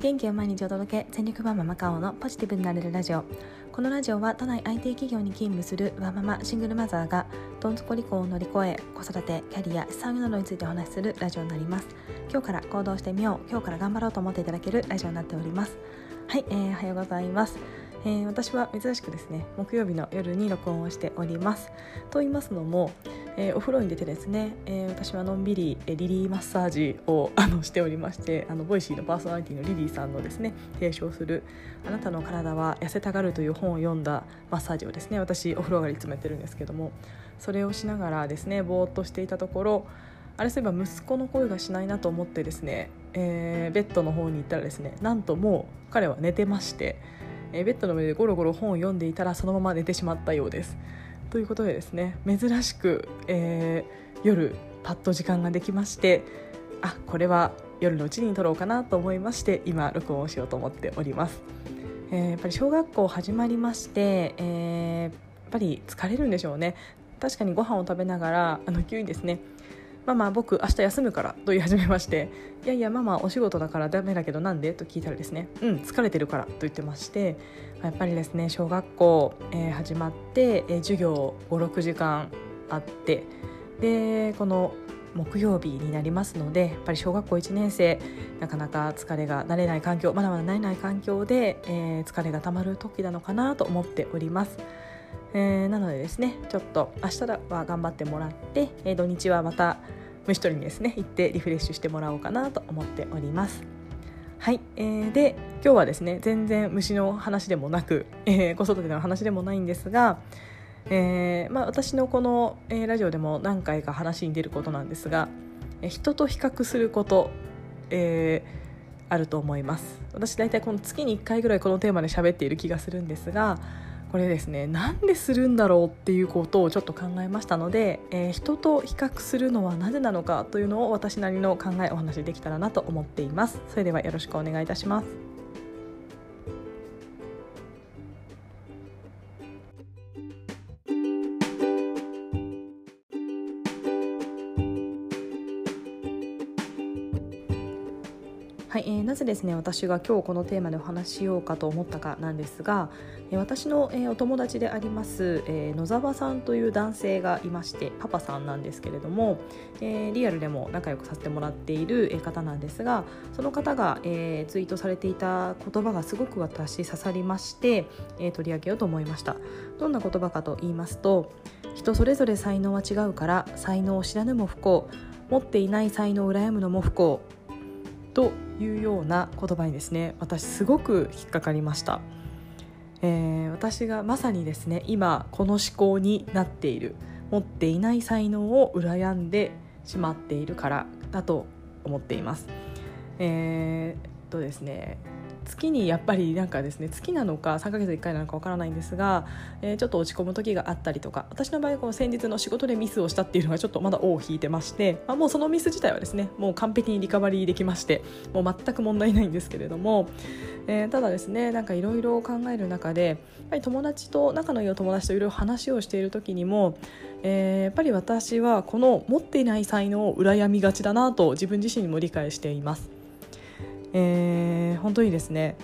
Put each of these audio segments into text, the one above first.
元気を毎日お届け全力ワーママカオのポジティブになれるラジオ。このラジオは都内 IT 企業に勤務するワーママシングルマザーがどん底離婚を乗り越え子育てキャリア資産運用などについてお話しするラジオになります。今日から行動してみよう。今日から頑張ろうと思っていただけるラジオになっております。はい、えー、おはようございますえー、私は珍しくですね木曜日の夜に録音をしております。と言いますのも、えー、お風呂に出てですね、えー、私はのんびり、えリリーマッサージをあのしておりましてあのボイシーのパーソナリティのリリーさんのですね提唱する「あなたの体は痩せたがる」という本を読んだマッサージをですね私お風呂上がり詰めてるんですけどもそれをしながらですねぼーっとしていたところあれそういえば息子の声がしないなと思ってですね、えー、ベッドの方に行ったらですねなんともう彼は寝てまして、えー、ベッドの上でゴロゴロ本を読んでいたらそのまま寝てしまったようです。ということでですね珍しく、えー、夜パッと時間ができましてあこれは夜のうちに撮ろうかなと思いまして今録音をしようと思っております。えー、やっぱり小学校始まりまして、えー、やっぱり疲れるんでしょうね確かにご飯を食べながらあの急にですねママ僕明日休むからと言い始めましていやいやママお仕事だからダメだけどなんでと聞いたらですねうん疲れてるからと言ってましてやっぱりですね小学校、えー、始まって、えー、授業56時間あってでこの木曜日になりますのでやっぱり小学校1年生なかなか疲れが慣れない環境まだまだ慣れない環境で、えー、疲れがたまる時なのかなと思っております。えー、なのでですねちょっと明日は頑張ってもらって、えー、土日はまた虫取りにですね行ってリフレッシュしてもらおうかなと思っております。はい、えー、で今日はですね全然虫の話でもなく、えー、子育ての話でもないんですが、えーまあ、私のこの、えー、ラジオでも何回か話に出ることなんですが、人と比較すること、えー、あると思います私大体この月に1回ぐらいこのテーマで喋っている気がするんですがこれですねなんでするんだろうっていうことをちょっと考えましたので、えー、人と比較するのはなぜなのかというのを私なりの考えお話できたらなと思っています。それではよろしくお願いいたします。ぜですね私が今日このテーマでお話ししようかと思ったかなんですが、私の、えー、お友達であります、えー、野沢さんという男性がいましてパパさんなんですけれども、えー、リアルでも仲良くさせてもらっている方なんですがその方が、え、ツイートされていた言葉がすごく私刺さりまして、え、取り上げようと思いました。どんな言葉かと言いますと人それぞれ才能は違うから才能を知らぬも不幸持っていない才能を羨むのも不幸というような言葉にですね私すごく引っかかりました、えー、私がまさにですね今この思考になっている持っていない才能を羨んでしまっているからだと思っています。えー、とですね月にやっぱりなんかですね月なのか3ヶ月1回なのかわからないんですが、えー、ちょっと落ち込む時があったりとか私の場合この先日の仕事でミスをしたっていうのがちょっとまだ尾を引いてまして、まあ、もうそのミス自体はですねもう完璧にリカバリーできましてもう全く問題ないんですけれども、えー、ただですねなんかいろいろ考える中でやっぱり友達と仲のいいお友達といろいろ話をしている時にも、えー、やっぱり私はこの持っていない才能を羨みがちだなと自分自身にも理解しています。えー、本当にですね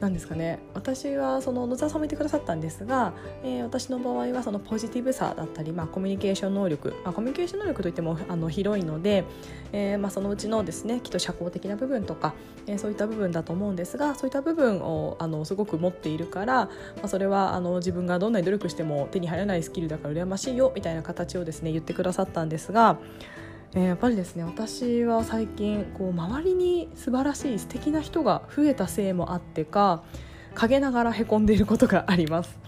なんですかね私はその野沢さんも言ってくださったんですが、えー、私の場合はそのポジティブさだったり、まあ、コミュニケーション能力、まあ、コミュニケーション能力といってもあの広いので、えーまあ、そのうちのですねきっと社交的な部分とか、えー、そういった部分だと思うんですがそういった部分をあのすごく持っているから、まあ、それはあの自分がどんなに努力しても手に入らないスキルだから羨ましいよみたいな形をですね言ってくださったんですが。えー、やっぱりですね私は最近こう周りに素晴らしい素敵な人が増えたせいもあってか陰ながらへこんでいることがあります、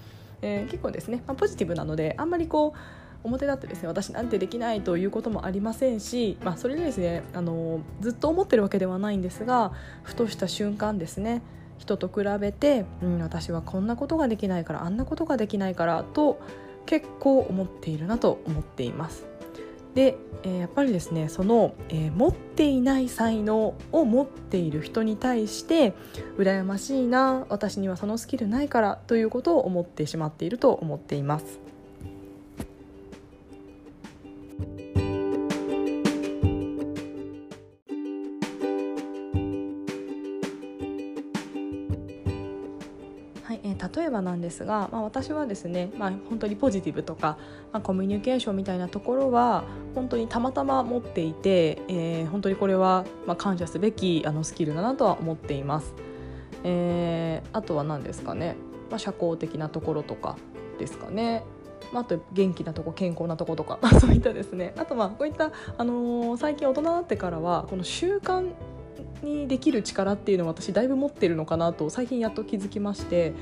えー、結構ですね、まあ、ポジティブなのであんまりこう表立ってですね私なんてできないということもありませんし、まあ、それでですねあのずっと思ってるわけではないんですがふとした瞬間ですね人と比べて、うん、私はこんなことができないからあんなことができないからと結構思っているなと思っています。で、えー、やっぱりですねその、えー、持っていない才能を持っている人に対して羨ましいな私にはそのスキルないからということを思ってしまっていると思っています。えばなんですが、まあ、私はですね、まあ、本当にポジティブとか、まあ、コミュニケーションみたいなところは本当にたまたま持っていて、えー、本当にこれはまあ感謝すべきあのスキルだなとは思っています。えー、あとは何ですかね、ま、社交的なところとかですかね。まあ、と元気なとこ健康なとことか そういったですねあとまあこういった、あのー、最近大人になってからはこの習慣にできる力っていうのを私だいぶ持ってるのかなと最近やっと気づきまして。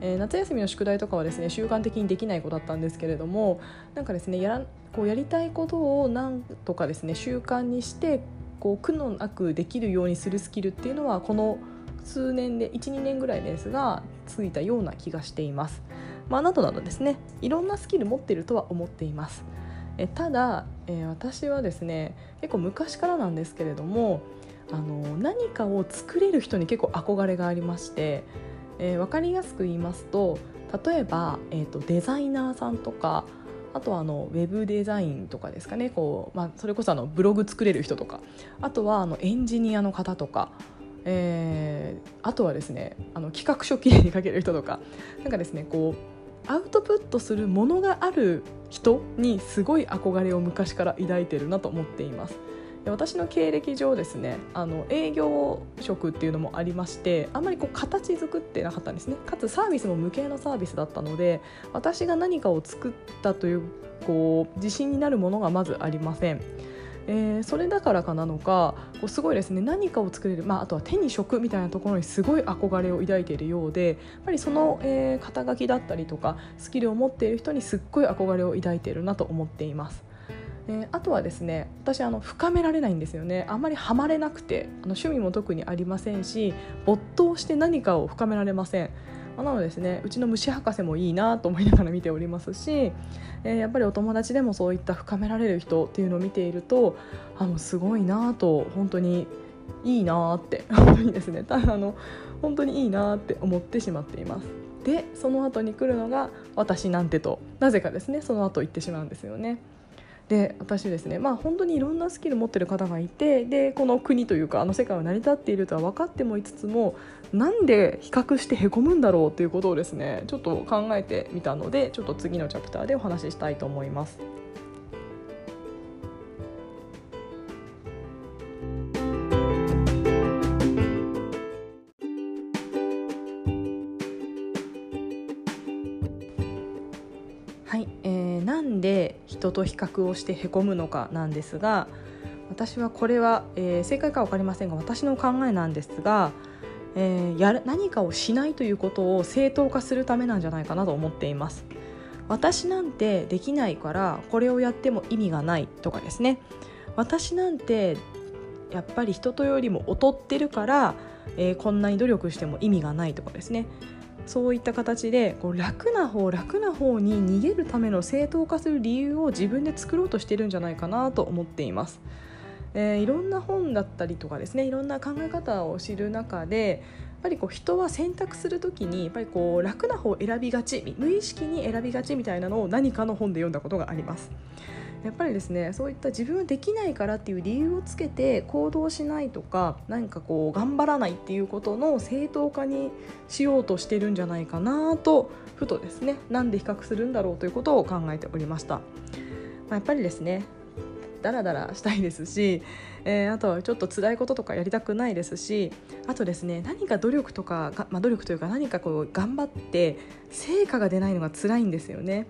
えー、夏休みの宿題とかはですね習慣的にできない子だったんですけれどもなんかですねやらこうやりたいことをなんとかですね習慣にしてこう苦のなくできるようにするスキルっていうのはこの数年で12年ぐらいですがついたような気がしています。まあ、などなどですねいろんなスキル持ってるとは思っています。えただ、えー、私はですね結構昔からなんですけれどもあの何かを作れる人に結構憧れがありまして、えー、分かりやすく言いますと例えば、えーと、デザイナーさんとかあとはあのウェブデザインとかですかねこう、まあ、それこそあのブログ作れる人とかあとはあのエンジニアの方とか、えー、あとはですねあの企画書きれいに書ける人とかなんかですねこうアウトプットするものがある人にすごい憧れを昔から抱いてるなと思っています。私の経歴上ですねあの営業職っていうのもありましてあんまりこう形作ってなかったんですねかつサービスも無形のサービスだったので私が何かを作ったというこう自信になるものがまずありません。えー、それだからかなのかこうすごいですね何かを作れる、まあ、あとは手に職みたいなところにすごい憧れを抱いているようでやっぱりその、えー、肩書きだったりとかスキルを持っている人にすっごい憧れを抱いているなと思っています。え、あとはですね私あの深められないんですよね。あんまりハマれなくてあの趣味も特にありませんし没頭して何かを深められません、ま、なのですねうちの虫博士もいいなと思いながら見ておりますし、えー、やっぱりお友達でもそういった深められる人っていうのを見ているとあのすごいなと本当にいいなって本当にですねただあの本当にいいなって思ってしまっています。でその後に来るのが私なんてとなぜかですねその後言ってしまうんですよね。で私ですねまあ本当にいろんなスキル持ってる方がいてでこの国というかあの世界は成り立っているとは分かってもいつつもなんで比較してへこむんだろうということをですねちょっと考えてみたのでちょっと次のチャプターでお話ししたいと思います。と比較をしてへこむのかなんですが私はこれは、えー、正解か分かりませんが私の考えなんですが、えー、やる何かをしないということを正当化するためなんじゃないかなと思っています。私なんてできないからこれをやっても意味がないとかですね私なんてやっぱり人とよりも劣ってるから、えー、こんなに努力しても意味がないとかですねそういった形でこう楽な方楽な方に逃げるための正当化する理由を自分で作ろうとしてるんじゃないかなと思っています。えー、いろんな本だったりとかですねいろんな考え方を知る中でやっぱりこう人は選択する時にやっぱりこう楽な方を選びがち無意識に選びがちみたいなのを何かの本で読んだことがあります。やっぱりですねそういった自分はできないからっていう理由をつけて行動しないとか何かこう頑張らないっていうことの正当化にしようとしてるんじゃないかなとふとですねなんで比較するんだろうということを考えておりました。まあ、やっぱりですねダラダラしたいですし、えー、あとはちょっと辛いこととかやりたくないですしあとですね何か努力とかまあ、努力というか何かこう頑張って成果が出ないのが辛いんですよね。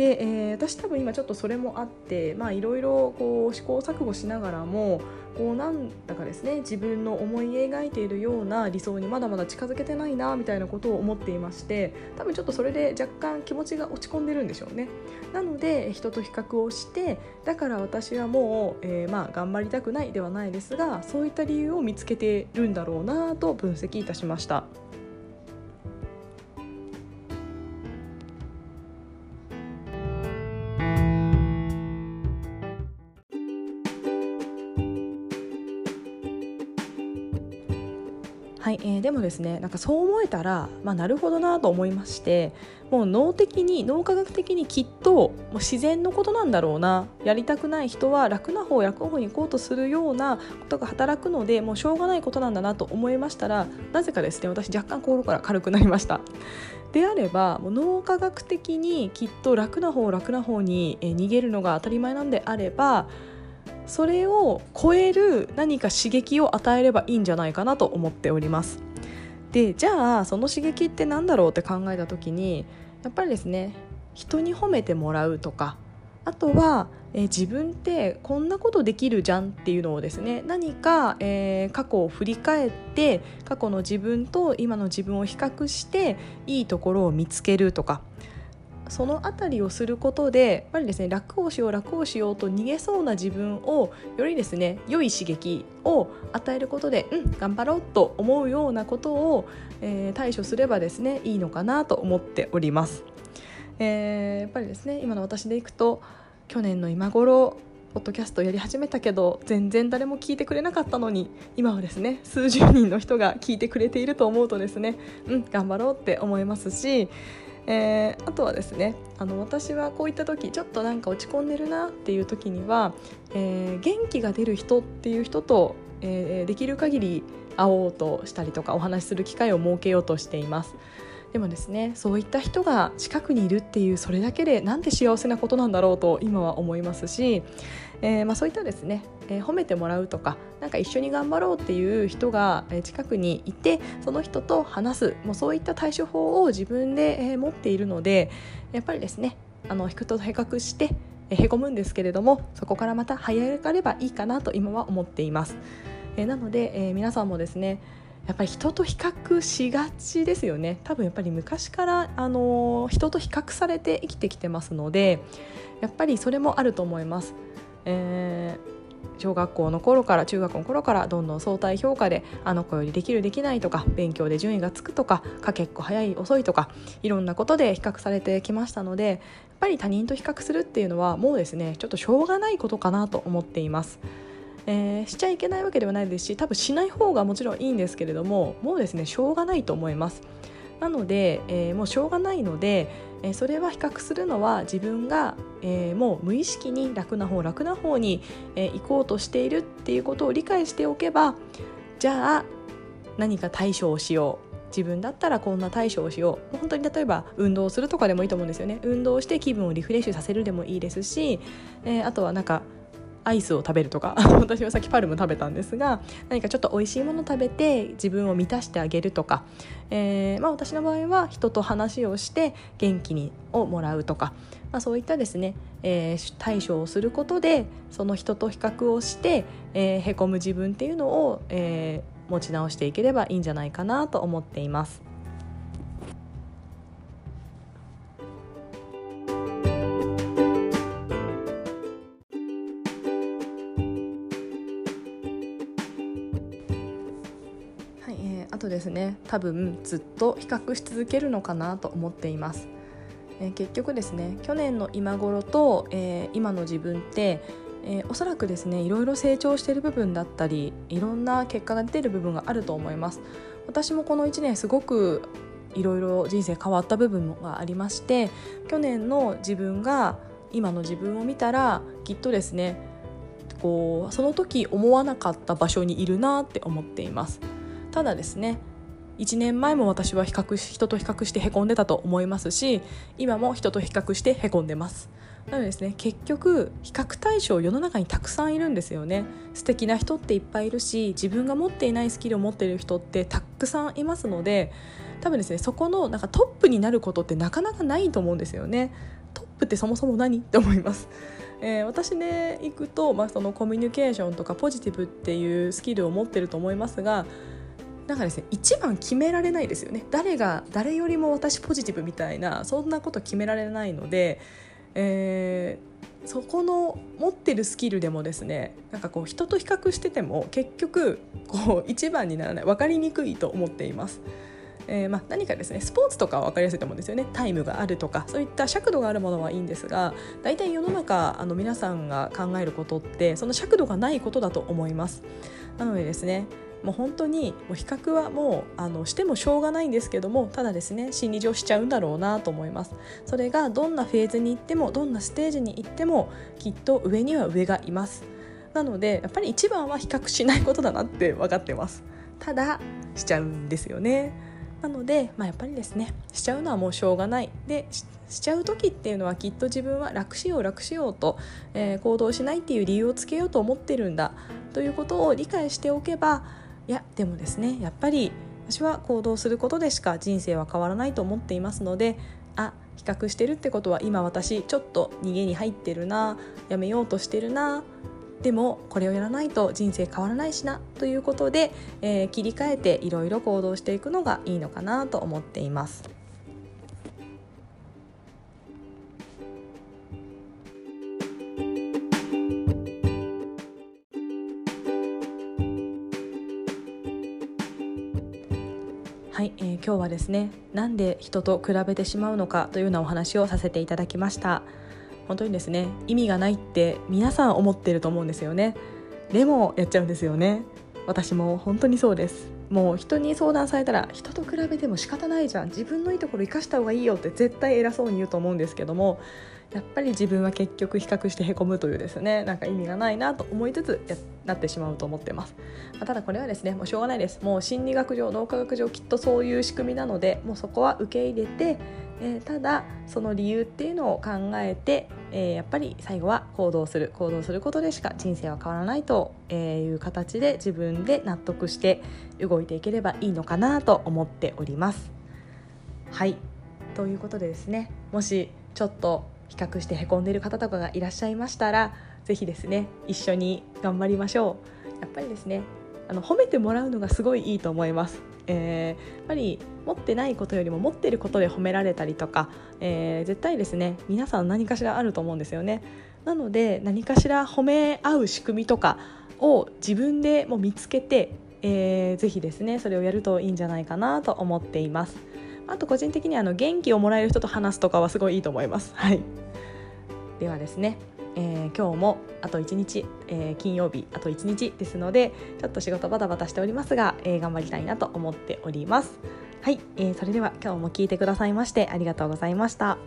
で、えー、私多分今ちょっとそれもあっていろいろ試行錯誤しながらもこうなんだかですね自分の思い描いているような理想にまだまだ近づけてないなみたいなことを思っていまして多分ちょっとそれで若干気持ちが落ち込んでるんでしょうねなので人と比較をしてだから私はもう、えー、まあ頑張りたくないではないですがそういった理由を見つけてるんだろうなと分析いたしました。でもですねなんかそう思えたら、まあ、なるほどなと思いましてもう脳的に脳科学的にきっともう自然のことなんだろうなやりたくない人は楽な方楽な方に行こうとするようなことが働くのでもうしょうがないことなんだなと思いましたらなぜかですね私若干心から軽くなりました。であればもう脳科学的にきっと楽な方楽な方に逃げるのが当たり前なんであればそれを超える何か刺激を与えればいいんじゃないかなと思っておりますでじゃあその刺激って何だろうって考えた時にやっぱりですね人に褒めてもらうとかあとは、えー、自分ってこんなことできるじゃんっていうのをですね何か、えー、過去を振り返って過去の自分と今の自分を比較していいところを見つけるとかその辺りをすることでやっぱりですね楽をしよう楽をしようと逃げそうな自分をよりですね良い刺激を与えることでうん頑張ろうと思うようなことを、えー、対処すればですねいいのかなと思っております。えー、やっぱりですね今の私でいくと去年の今頃ポッドキャストやり始めたけど全然誰も聞いてくれなかったのに今はですね数十人の人が聞いてくれていると思うとですねうん頑張ろうって思いますしえー、あとはですねあの私はこういった時ちょっとなんか落ち込んでるなっていう時には、えー、元気が出る人っていう人と、えー、できる限り会おうとしたりとかお話しする機会を設けようとしています。でもですねそういった人が近くにいるっていうそれだけでなんて幸せなことなんだろうと今は思いますし、えー、まあ、そういったですね、えー、褒めてもらうとかなんか一緒に頑張ろうっていう人が近くにいてその人と話すもうそういった対処法を自分で、え、持っているのでやっぱりですねあの人と比較してへこむんですけれどもそこからまた這い上がればいいかなと今は思っています。えなので、え皆さんもですねやっぱり人と比較しがちですよね多分やっぱり昔からあの人と比較されて生きてきてますのでやっぱりそれもあると思います。えー小学校の頃から中学校の頃からどんどん相対評価であの子よりできるできないとか勉強で順位がつくとかかけっこ早い遅いとかいろんなことで比較されてきましたのでやっぱり他人と比較するっていうのはもうですねちょっとしょうがないことかなと思っています。えー、しちゃいけないわけではないですし多分しない方がもちろんいいんですけれどももうですねしょうがないと思いますなので、えー、もうしょうがないので、え、それは比較するのは自分が、え、もう無意識に楽な方楽な方に、え、行こうとしているっていうことを理解しておけばじゃあ何か対処をしよう。自分だったらこんな対処をしよう。本当に例えば運動するとかでもいいと思うんですよね。運動して気分をリフレッシュさせるでもいいですし、え、あとはなんかアイスを食べるとか 私はさっきパルム食べたんですが何かちょっと美味しいもの食べて自分を満たしてあげるとか、えーまあ、私の場合は人と話をして元気にをもらうとか、まあ、そういったですね、えー、対処をすることでその人と比較をして、えー、へこむ自分っていうのを、え、持ち直していければいいんじゃないかなと思っています。とですね多分ずっと比較し続けるのかなと思っています、え、結局ですね去年の今頃と、えー、今の自分ってえー、おそらくですねいろいろ成長している部分だったりいろんな結果が出ている部分があると思います。私もこの1年すごくいろいろ人生変わった部分がありまして去年の自分が今の自分を見たらきっとですねこうその時思わなかった場所にいるなって思っています。ただですね1年前も私は比較人と比較してへこんでたと思いますし今も人と比較してへこんでます。なのでですね結局比較対象世の中にたくさんいるんですよね。素敵な人っていっぱいいるし自分が持っていないスキルを持っている人ってたくさんいますので多分ですねそこのなんかトップになることってなかなかないと思うんですよね。トップってそもそも何って思います。えー、私で行くと、まあ、そのコミュニケーションとかポジティブっていうスキルを持ってると思いますがなんかですね一番決められないですよね。誰が誰よりも私ポジティブみたいなそんなこと決められないので、えー、そこの持ってるスキルでもですねなんかこう人と比較してても結局こう一番にならない分かりにくいと思っています。えー、まあ、何かですねスポーツとかは分かりやすいと思うんですよね。タイムがあるとかそういった尺度があるものはいいんですが大体世の中あの皆さんが考えることってその尺度がないことだと思います。なのでですねもう本当にもう比較はもうあのしてもしょうがないんですけどもただですね心理上しちゃうんだろうなと思います。それがどんなフェーズに行ってもどんなステージに行ってもきっと上には上がいます。なのでやっぱり一番は比較しないことだなって分かってます。ただしちゃうんですよね。なので、まあ、やっぱりですねしちゃうのはもうしょうがない。でしちゃう時っていうのはきっと自分は楽しよう楽しようと、えー、行動しないっていう理由をつけようと思ってるんだということを理解しておけばいやでもですねやっぱり私は行動することでしか人生は変わらないと思っていますのであ比較してるってことは今私ちょっと逃げに入ってるなやめようとしてるなでもこれをやらないと人生変わらないしなということで、えー、切り替えていろいろ行動していくのがいいのかなと思っています。ー、今日はですねなんで人と比べてしまうのかというようなお話をさせていただきました。本当にですね意味がないって皆さん思ってると思うんですよね。でもやっちゃうんですよね。私も本当にそうです。もう人に相談されたら人と比べても仕方ないじゃん。自分のいいところ生かした方がいいよって絶対偉そうに言うと思うんですけどもやっぱり自分は結局比較してへこむというですねなんか意味がないなと思いつつやなってしまうと思ってます、まあ、ただこれはですねもうしょうがないです。もう心理学上脳科学上きっとそういう仕組みなのでもうそこは受け入れて、えー、ただその理由っていうのを考えて、えー、やっぱり最後は行動する。行動することでしか人生は変わらないという形で自分で納得して動いていければいいのかなと思っております。はい。ということでですねもしちょっと比較してへこんでいる方とかがいらっしゃいましたら是非ですね一緒に頑張りましょう。やっぱりですねあの褒めてもらうのがすごいいいと思います、えー、やっぱり持ってないことよりも持ってることで褒められたりとか、えー、絶対ですね皆さん何かしらあると思うんですよね。なので何かしら褒め合う仕組みとかを自分でも見つけて、えー、ぜひですねそれをやるといいんじゃないかなと思っています。あと個人的にあの元気をもらえる人と話すとかはすごいいいと思います。はい、ではですね、えー、今日もあと1日、えー、金曜日あと1日ですのでちょっと仕事バタバタしておりますが、えー、頑張りたいなと思っております。はい、えー、それでは今日も聞いてくださいましてありがとうございました。